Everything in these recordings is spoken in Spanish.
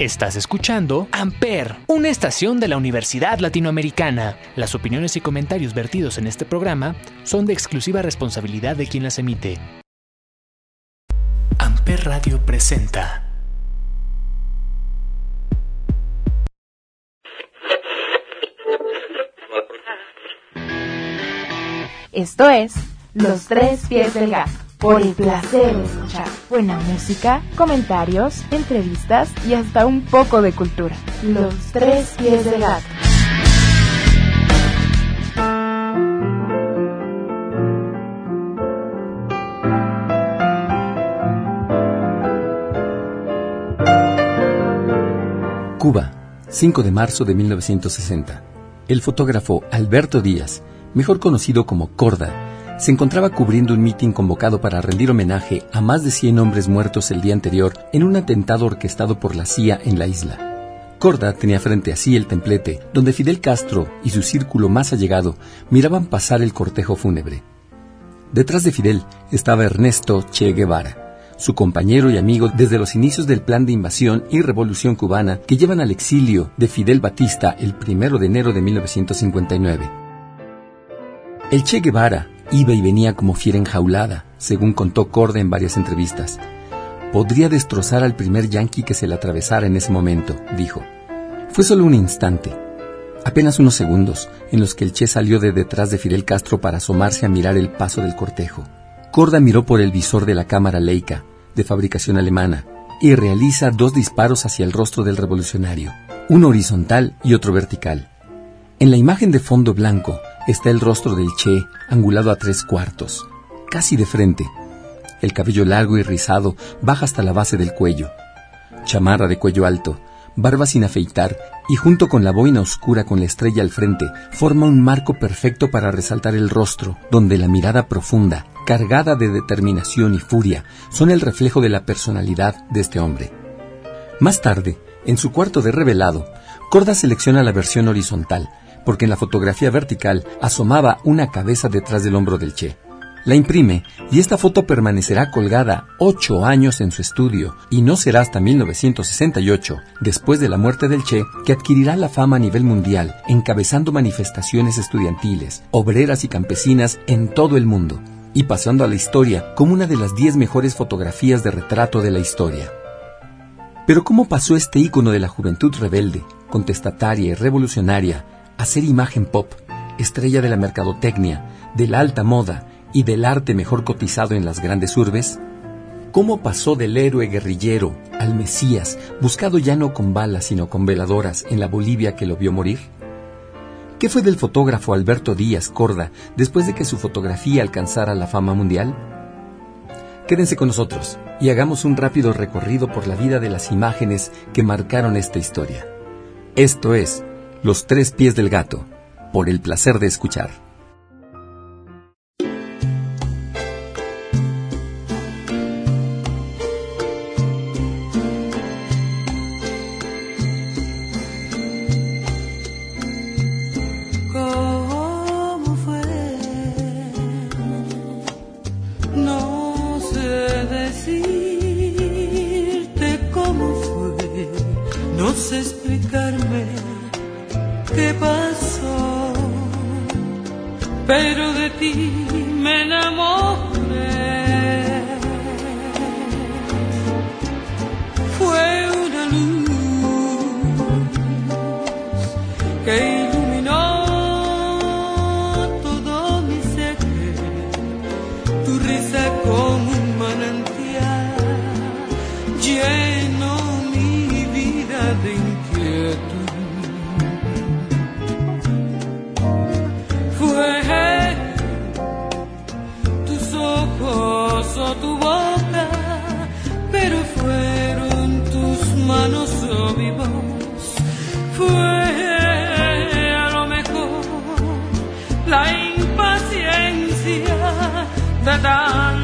Estás escuchando Amper, una estación de la Universidad Latinoamericana. Las opiniones y comentarios vertidos en este programa son de exclusiva responsabilidad de quien las emite. Amper Radio presenta. Esto es Los Tres Pies del Gato por el placer de escuchar buena música, comentarios, entrevistas y hasta un poco de cultura. Los tres pies del gato. Cuba, 5 de marzo de 1960. El fotógrafo Alberto Díaz, mejor conocido como Corda, se encontraba cubriendo un mitin convocado para rendir homenaje a más de 100 hombres muertos el día anterior en un atentado orquestado por la CIA en la isla. Corda tenía frente a sí el templete, donde Fidel Castro y su círculo más allegado miraban pasar el cortejo fúnebre. Detrás de Fidel estaba Ernesto Che Guevara, su compañero y amigo desde los inicios del plan de invasión y revolución cubana que llevan al exilio de Fidel Batista el 1 de enero de 1959. El Che Guevara Iba y venía como fiera enjaulada, según contó Corda en varias entrevistas. Podría destrozar al primer yanqui que se le atravesara en ese momento, dijo. Fue solo un instante, apenas unos segundos, en los que el Che salió de detrás de Fidel Castro para asomarse a mirar el paso del cortejo. Corda miró por el visor de la cámara Leica, de fabricación alemana, y realiza dos disparos hacia el rostro del revolucionario, uno horizontal y otro vertical. En la imagen de fondo blanco está el rostro del Che, angulado a tres cuartos, casi de frente. El cabello largo y rizado baja hasta la base del cuello. Chamarra de cuello alto, barba sin afeitar y junto con la boina oscura con la estrella al frente, forma un marco perfecto para resaltar el rostro, donde la mirada profunda, cargada de determinación y furia, son el reflejo de la personalidad de este hombre. Más tarde, en su cuarto de revelado, Corda selecciona la versión horizontal, porque en la fotografía vertical asomaba una cabeza detrás del hombro del Che. La imprime y esta foto permanecerá colgada ocho años en su estudio y no será hasta 1968, después de la muerte del Che, que adquirirá la fama a nivel mundial, encabezando manifestaciones estudiantiles, obreras y campesinas en todo el mundo, y pasando a la historia como una de las diez mejores fotografías de retrato de la historia. Pero ¿cómo pasó este ícono de la juventud rebelde, contestataria y revolucionaria hacer imagen pop, estrella de la mercadotecnia, de la alta moda y del arte mejor cotizado en las grandes urbes? ¿Cómo pasó del héroe guerrillero al Mesías, buscado ya no con balas sino con veladoras en la Bolivia que lo vio morir? ¿Qué fue del fotógrafo Alberto Díaz Corda después de que su fotografía alcanzara la fama mundial? Quédense con nosotros y hagamos un rápido recorrido por la vida de las imágenes que marcaron esta historia. Esto es los tres pies del gato, por el placer de escuchar. Tu boca, pero fueron tus manos o mi voz. Fue a lo mejor la impaciencia de tanto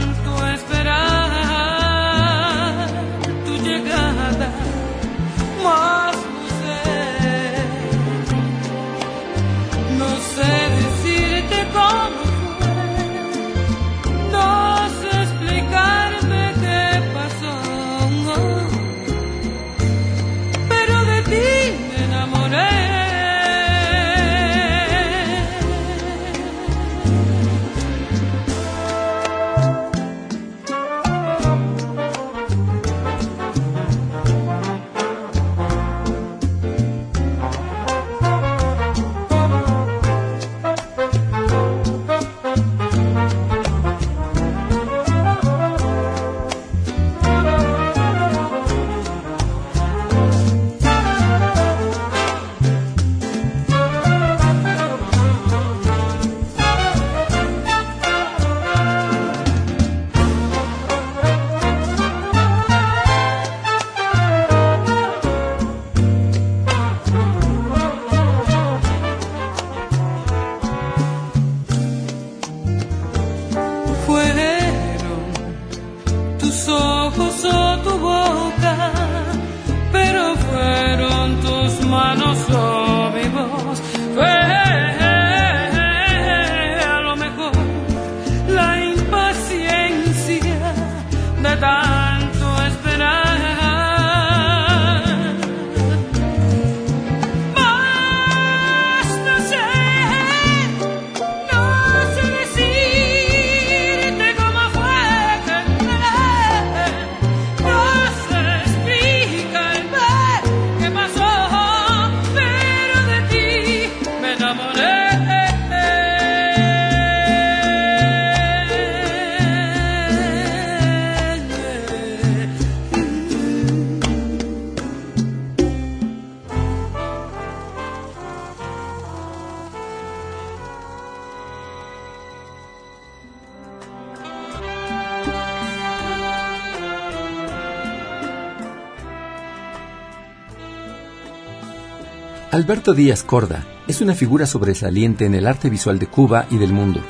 Alberto Díaz Corda es una figura sobresaliente en el arte visual de Cuba y del mundo.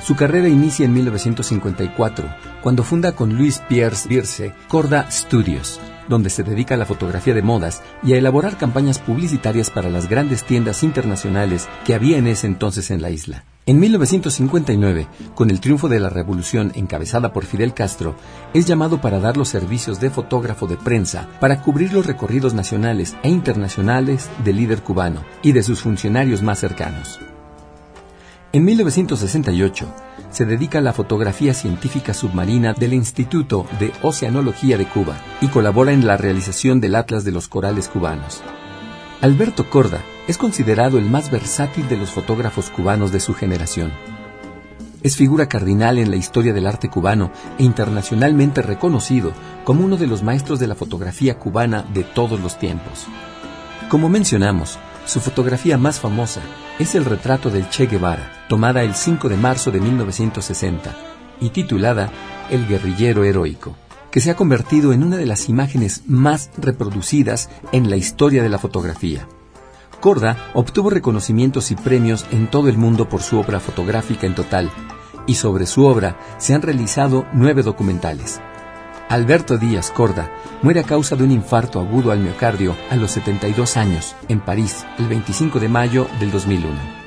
Su carrera inicia en 1954, cuando funda con Luis Pierre Birce Corda Studios, donde se dedica a la fotografía de modas y a elaborar campañas publicitarias para las grandes tiendas internacionales que había en ese entonces en la isla. En 1959, con el triunfo de la revolución encabezada por Fidel Castro, es llamado para dar los servicios de fotógrafo de prensa para cubrir los recorridos nacionales e internacionales del líder cubano y de sus funcionarios más cercanos. En 1968, se dedica a la fotografía científica submarina del Instituto de Oceanología de Cuba y colabora en la realización del Atlas de los Corales Cubanos. Alberto Corda es considerado el más versátil de los fotógrafos cubanos de su generación. Es figura cardinal en la historia del arte cubano e internacionalmente reconocido como uno de los maestros de la fotografía cubana de todos los tiempos. Como mencionamos, su fotografía más famosa es el retrato del Che Guevara, tomada el 5 de marzo de 1960 y titulada El guerrillero heroico, que se ha convertido en una de las imágenes más reproducidas en la historia de la fotografía. Corda obtuvo reconocimientos y premios en todo el mundo por su obra fotográfica en total, y sobre su obra se han realizado nueve documentales. Alberto Díaz Corda muere a causa de un infarto agudo al miocardio a los 72 años en París el 25 de mayo del 2001.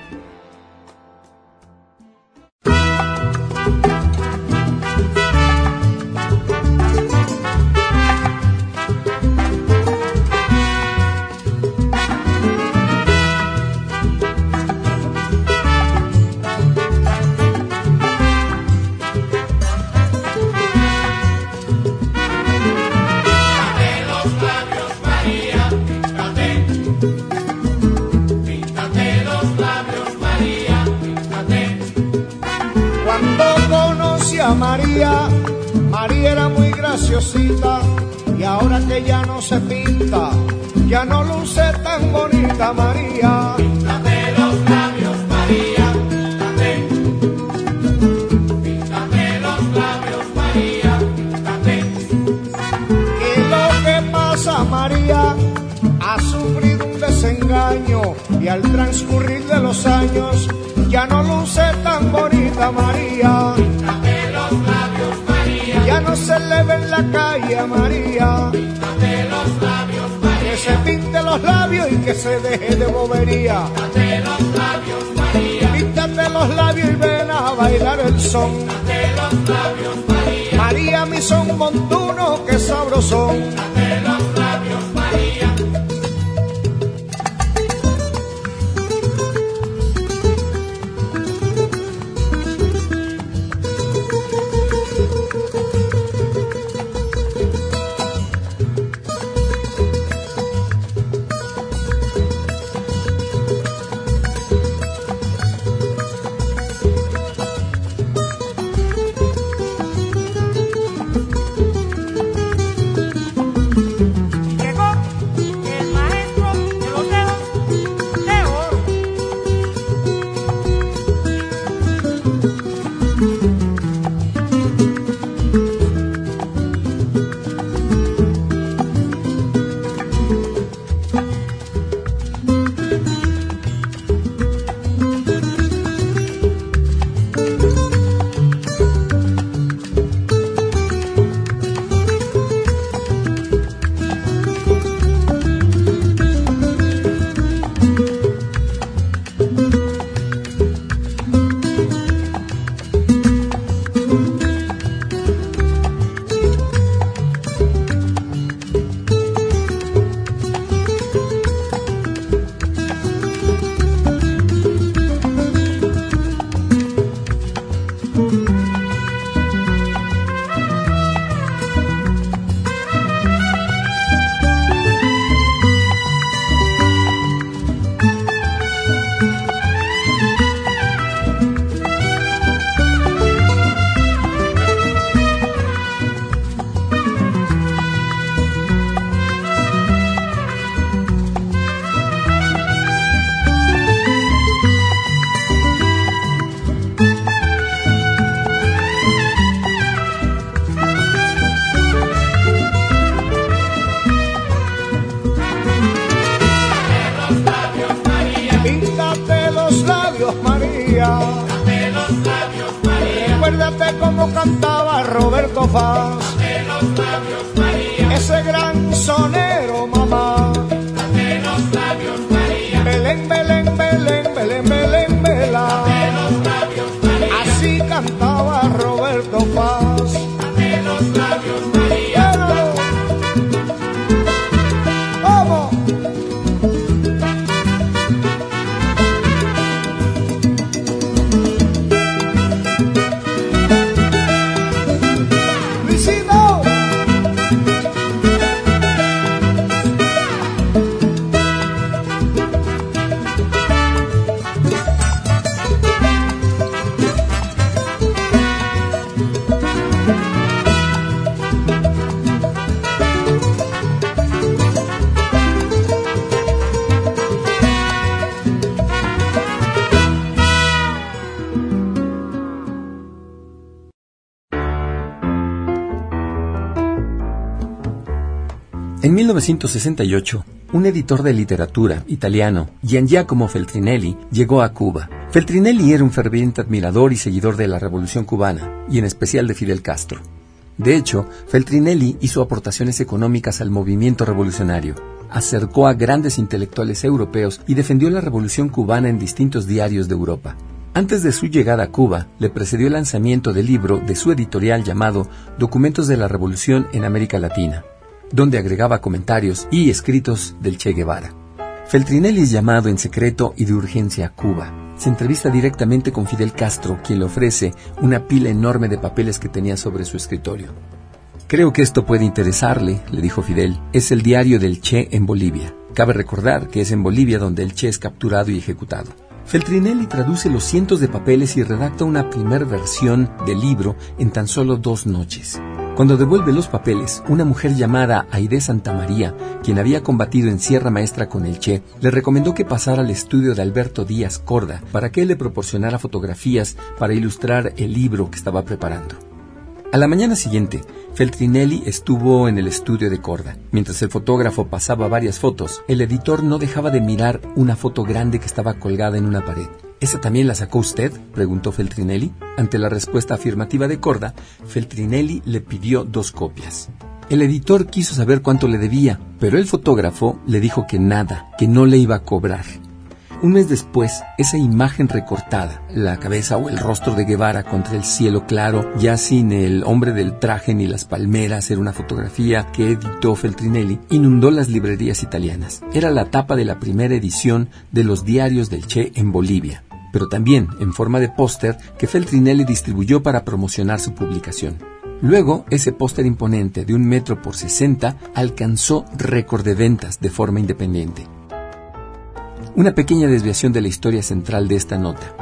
María? Ha sufrido un desengaño y al transcurrir de los años ya no luce tan bonita María. Píntate los labios, María. Ya no se le ve en la calle a María. Píntate los labios, María. Que se pinte los labios y que se deje de bobería. Píntate los labios, María. Píntate los labios y ven a bailar el son. Píntate los labios, María. María, mi son montuno, que sabrosón. Píntate los labios, 1968, un editor de literatura italiano, Gian Giacomo Feltrinelli, llegó a Cuba. Feltrinelli era un ferviente admirador y seguidor de la Revolución cubana, y en especial de Fidel Castro. De hecho, Feltrinelli hizo aportaciones económicas al movimiento revolucionario, acercó a grandes intelectuales europeos y defendió la Revolución cubana en distintos diarios de Europa. Antes de su llegada a Cuba, le precedió el lanzamiento del libro de su editorial llamado Documentos de la Revolución en América Latina, donde agregaba comentarios y escritos del Che Guevara. Feltrinelli es llamado en secreto y de urgencia a Cuba. Se entrevista directamente con Fidel Castro, quien le ofrece una pila enorme de papeles que tenía sobre su escritorio. Creo que esto puede interesarle, le dijo Fidel. Es el diario del Che en Bolivia. Cabe recordar que es en Bolivia donde el Che es capturado y ejecutado. Feltrinelli traduce los cientos de papeles y redacta una primer versión del libro en tan solo dos noches. Cuando devuelve los papeles, una mujer llamada Aide Santamaría, quien había combatido en Sierra Maestra con el Che, le recomendó que pasara al estudio de Alberto Díaz Corda para que él le proporcionara fotografías para ilustrar el libro que estaba preparando. A la mañana siguiente, Feltrinelli estuvo en el estudio de Corda. Mientras el fotógrafo pasaba varias fotos, el editor no dejaba de mirar una foto grande que estaba colgada en una pared. ¿Esa también la sacó usted? preguntó Feltrinelli. Ante la respuesta afirmativa de Corda, Feltrinelli le pidió dos copias. El editor quiso saber cuánto le debía, pero el fotógrafo le dijo que nada, que no le iba a cobrar. Un mes después, esa imagen recortada, la cabeza o el rostro de Guevara contra el cielo claro, ya sin el hombre del traje ni las palmeras, era una fotografía que editó Feltrinelli, inundó las librerías italianas. Era la tapa de la primera edición de los diarios del Che en Bolivia, pero también en forma de póster que Feltrinelli distribuyó para promocionar su publicación. Luego, ese póster imponente de un metro por 60 alcanzó récord de ventas de forma independiente. Una pequeña desviación de la historia central de esta nota.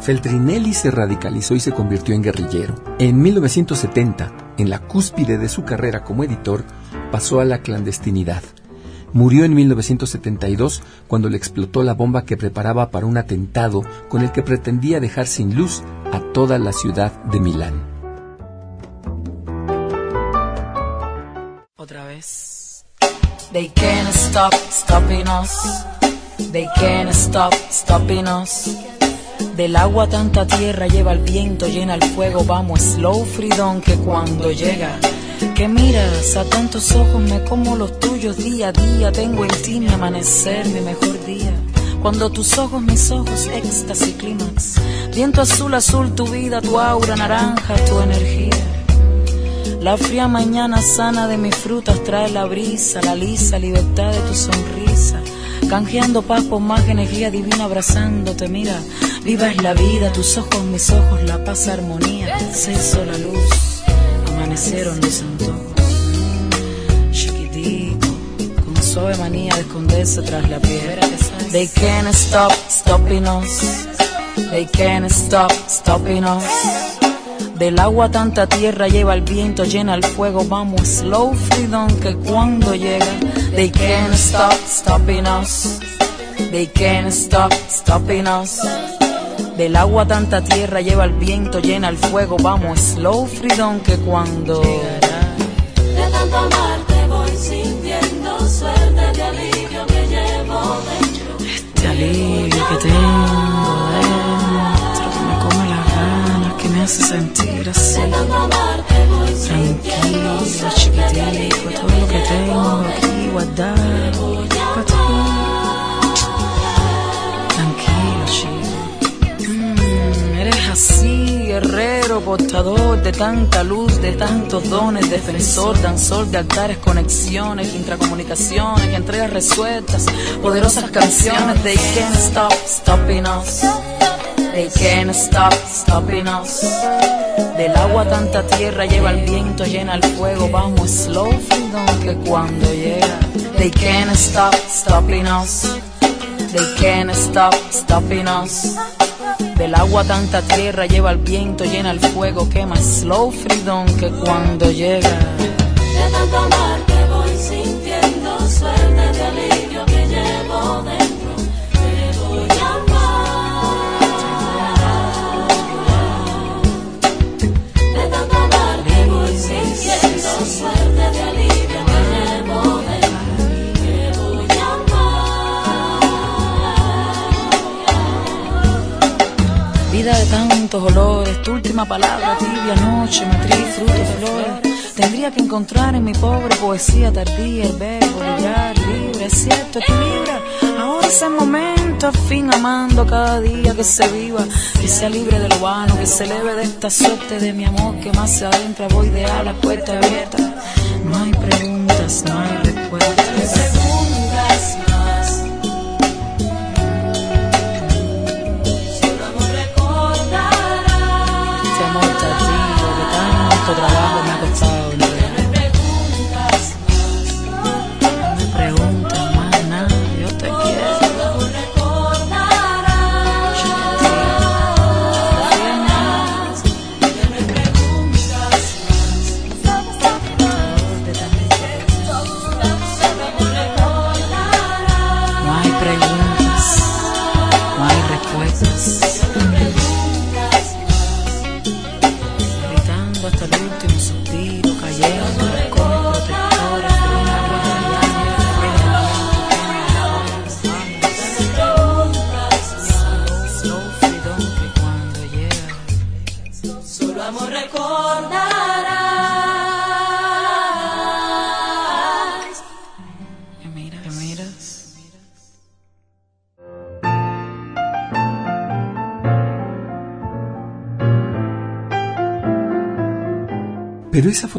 Feltrinelli se radicalizó y se convirtió en guerrillero. En 1970, en la cúspide de su carrera como editor, pasó a la clandestinidad. Murió en 1972 cuando le explotó la bomba que preparaba para un atentado con el que pretendía dejar sin luz a toda la ciudad de Milán. Otra vez. They can't stop stopping us. They can't stop stopping us. Del agua tanta tierra lleva el viento, llena el fuego, vamos, slow freedom que cuando llega. Que miras a tantos ojos, me como los tuyos día a día, tengo en ti amanecer, mi mejor día. Cuando tus ojos, mis ojos, éxtasis, clímax. Viento azul, azul, tu vida, tu aura, naranja, tu energía. La fría mañana sana de mis frutas trae la brisa, la lisa libertad de tu sonrisa. Canjeando paz por más energía divina abrazándote, mira, viva es la vida, tus ojos, mis ojos, la paz, armonía, se hizo la luz, amanecieron los antojos. Chiquitico, con suave manía de esconderse tras la piedra. They can't stop stopping us, they can't stop stopping us. Del agua tanta tierra lleva el viento, llena el fuego, vamos, slow freedom que cuando llega, they can't stop stopping us, they can't stop stopping us. Del agua tanta tierra lleva el viento, llena el fuego. Vamos, slow freedom que cuando. Llegará. De tanto amarte voy sintiendo suerte de alivio que llevo dentro. Este alivio que tengo dentro, que me come las ganas, que me hace sentir así. De tanto amarte voy sintiendo Tranquilo, chiquitito, todo lo que tengo aquí guardado para ti. Así, guerrero, portador de tanta luz, de tantos dones, defensor, danzor de altares, conexiones, intracomunicaciones, entregas resueltas, poderosas canciones. They can't stop, stopping us. They can't stop, stopping us. Del agua tanta tierra lleva el viento, llena el fuego, vamos slow freedom que cuando llega. They can't stop, stopping us. They can't stop, stopping us. Del agua tanta tierra lleva el viento, llena el fuego, quema slow freedom que cuando llega. De tanto voy sintiendo suerte de alivio que llevo. Vida de tantos olores, tu última palabra, tibia noche, matriz, frutos, flores. Tendría que encontrar en mi pobre poesía tardía el verbo brillar libre, es cierto, equilibra. Ahora es el momento, al fin amando cada día que se viva, que sea libre de lo vano, que se eleve de esta suerte de mi amor que más se adentra, voy de a la puerta abierta. No hay preguntas, no hay respuestas.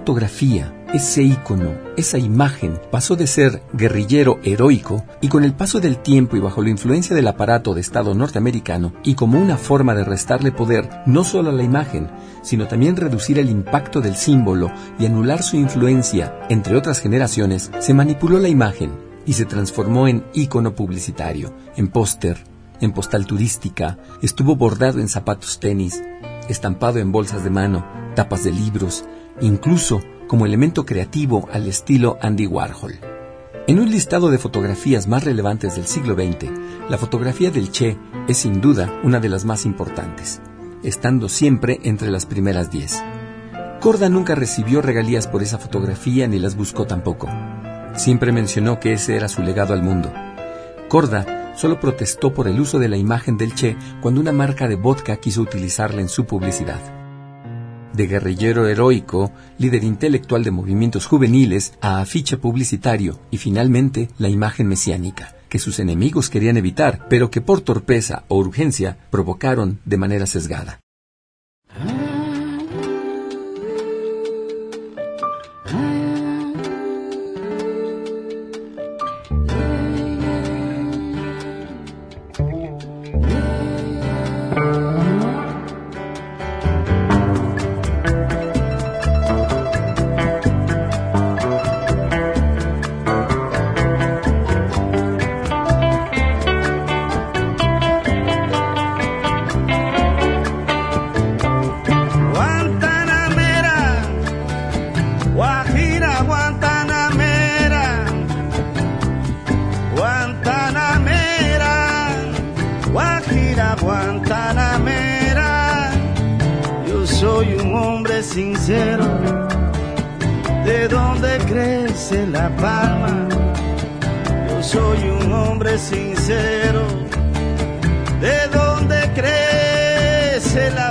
Fotografía, ese ícono, esa imagen pasó de ser guerrillero heroico y con el paso del tiempo y bajo la influencia del aparato de Estado norteamericano y como una forma de restarle poder no solo a la imagen, sino también reducir el impacto del símbolo y anular su influencia, entre otras generaciones, se manipuló la imagen y se transformó en ícono publicitario, en póster, en postal turística, estuvo bordado en zapatos tenis, estampado en bolsas de mano, tapas de libros, incluso como elemento creativo al estilo Andy Warhol. En un listado de fotografías más relevantes del siglo XX, la fotografía del Che es sin duda una de las más importantes, estando siempre entre las primeras diez. Corda nunca recibió regalías por esa fotografía ni las buscó tampoco. Siempre mencionó que ese era su legado al mundo. Corda solo protestó por el uso de la imagen del Che cuando una marca de vodka quiso utilizarla en su publicidad. De guerrillero heroico, líder intelectual de movimientos juveniles, a afiche publicitario y finalmente la imagen mesiánica, que sus enemigos querían evitar, pero que por torpeza o urgencia provocaron de manera sesgada.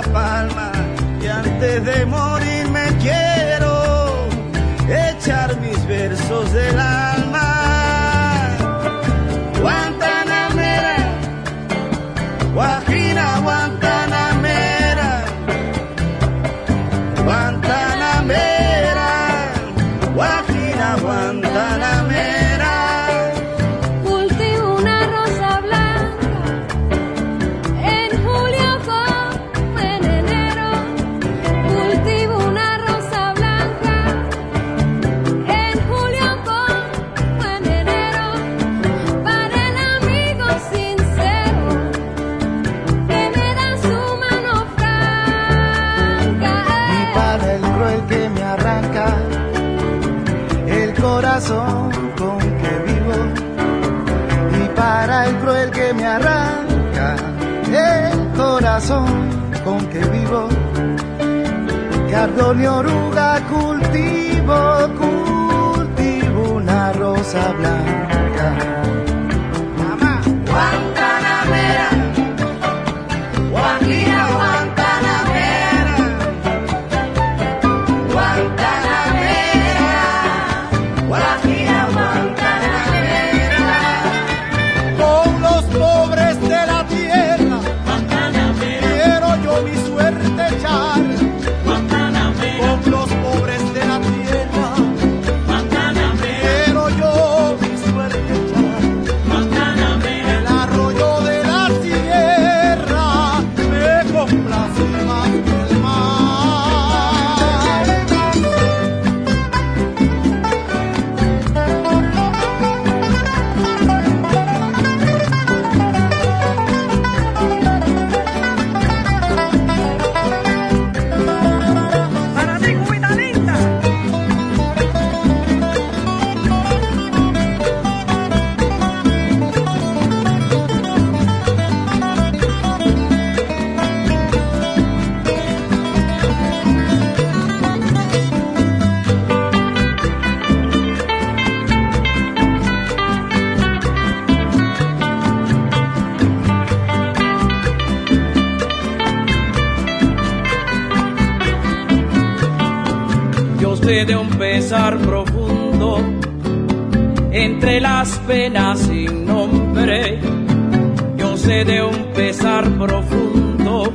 Palma. Y antes de morir que vivo. Cardón y oruga cultivo, cultivo una rosa blanca. Pesar profundo entre las penas sin nombre. Yo sé de un pesar profundo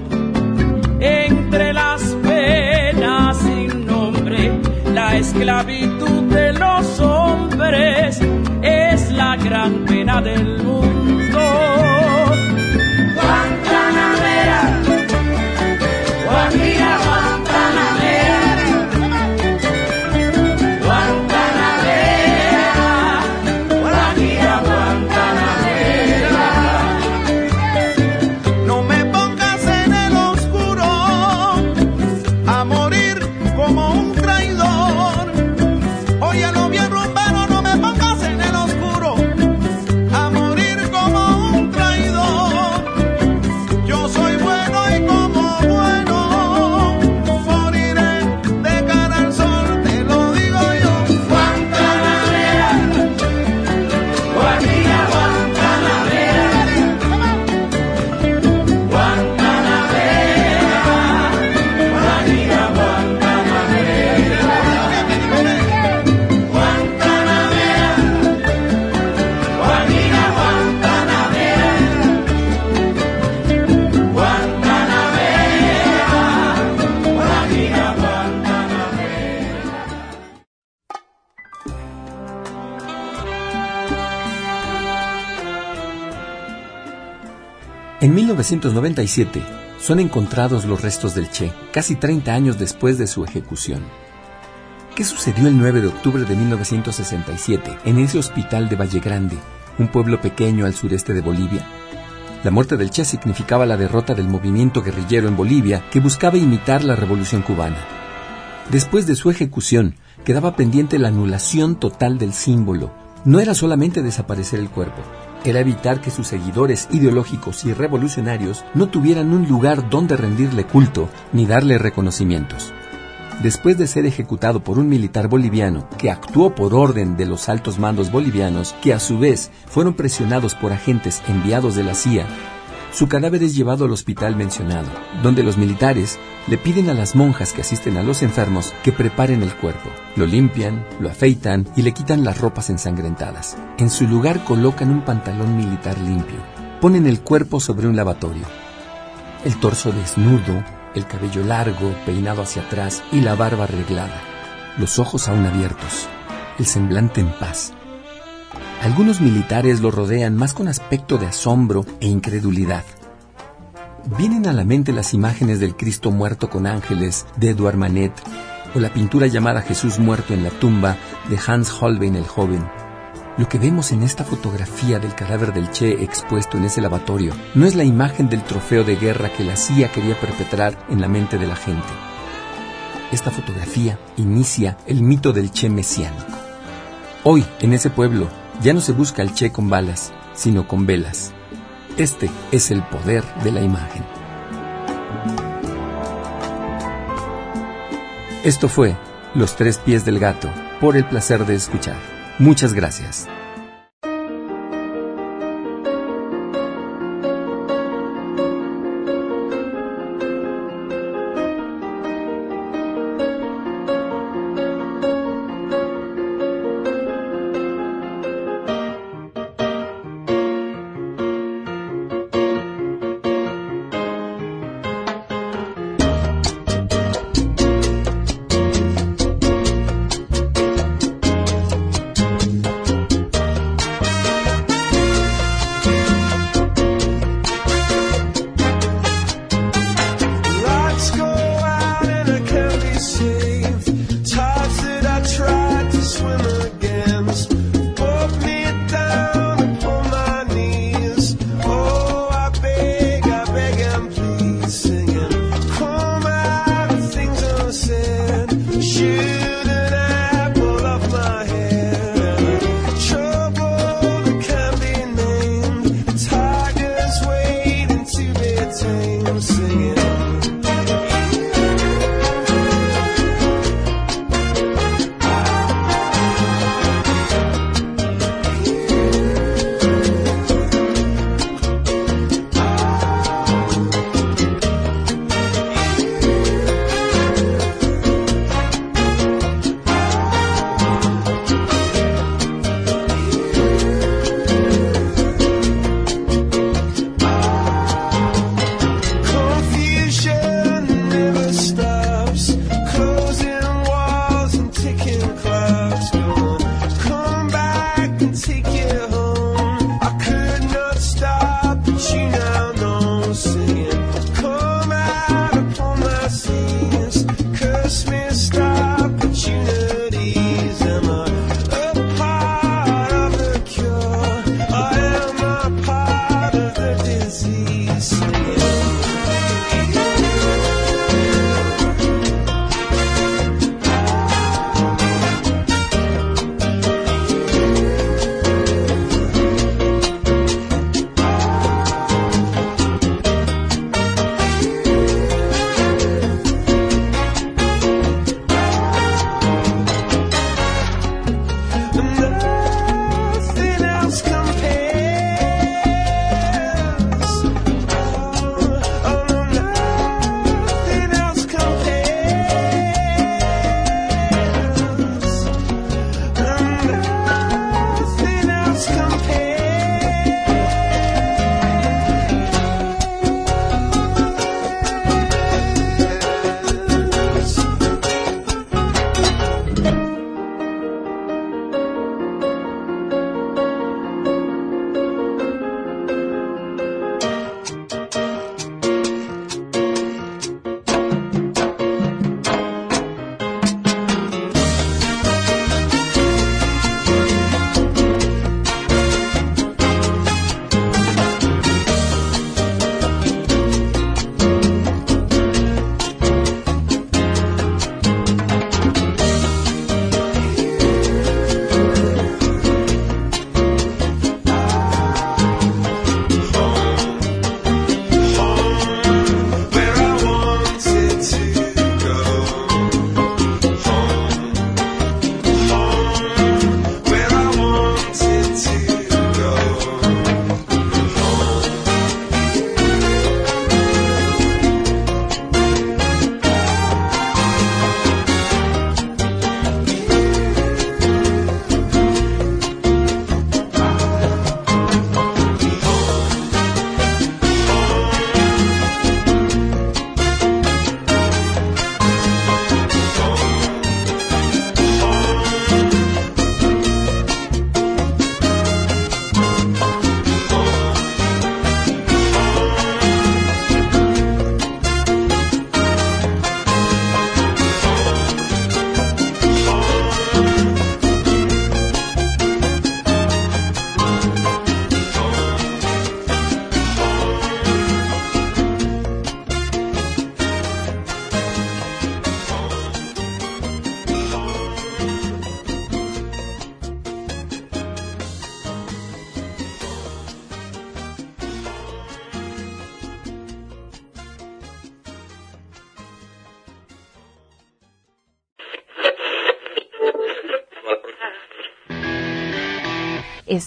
entre las penas sin nombre. La esclavitud de los hombres es la gran pena del mundo. 1997 son encontrados los restos del Che, casi 30 años después de su ejecución. ¿Qué sucedió el 9 de octubre de 1967 en ese hospital de Valle Grande, un pueblo pequeño al sureste de Bolivia? La muerte del Che significaba la derrota del movimiento guerrillero en Bolivia que buscaba imitar la revolución cubana. Después de su ejecución, quedaba pendiente la anulación total del símbolo. No era solamente desaparecer el cuerpo, era evitar que sus seguidores ideológicos y revolucionarios no tuvieran un lugar donde rendirle culto ni darle reconocimientos. Después de ser ejecutado por un militar boliviano que actuó por orden de los altos mandos bolivianos, que a su vez fueron presionados por agentes enviados de la CIA, su cadáver es llevado al hospital mencionado, donde los militares le piden a las monjas que asisten a los enfermos que preparen el cuerpo. Lo limpian, lo afeitan y le quitan las ropas ensangrentadas. En su lugar colocan un pantalón militar limpio. Ponen el cuerpo sobre un lavatorio. El torso desnudo, el cabello largo, peinado hacia atrás y la barba arreglada. Los ojos aún abiertos. El semblante en paz. Algunos militares lo rodean más con aspecto de asombro e incredulidad. Vienen a la mente las imágenes del Cristo muerto con ángeles de Edouard Manet o la pintura llamada Jesús muerto en la tumba de Hans Holbein el joven. Lo que vemos en esta fotografía del cadáver del Che expuesto en ese lavatorio no es la imagen del trofeo de guerra que la CIA quería perpetrar en la mente de la gente. Esta fotografía inicia el mito del Che mesiánico. Hoy, en ese pueblo, ya no se busca al Che con balas, sino con velas. Este es el poder de la imagen. Esto fue Los tres pies del gato, por el placer de escuchar. Muchas gracias.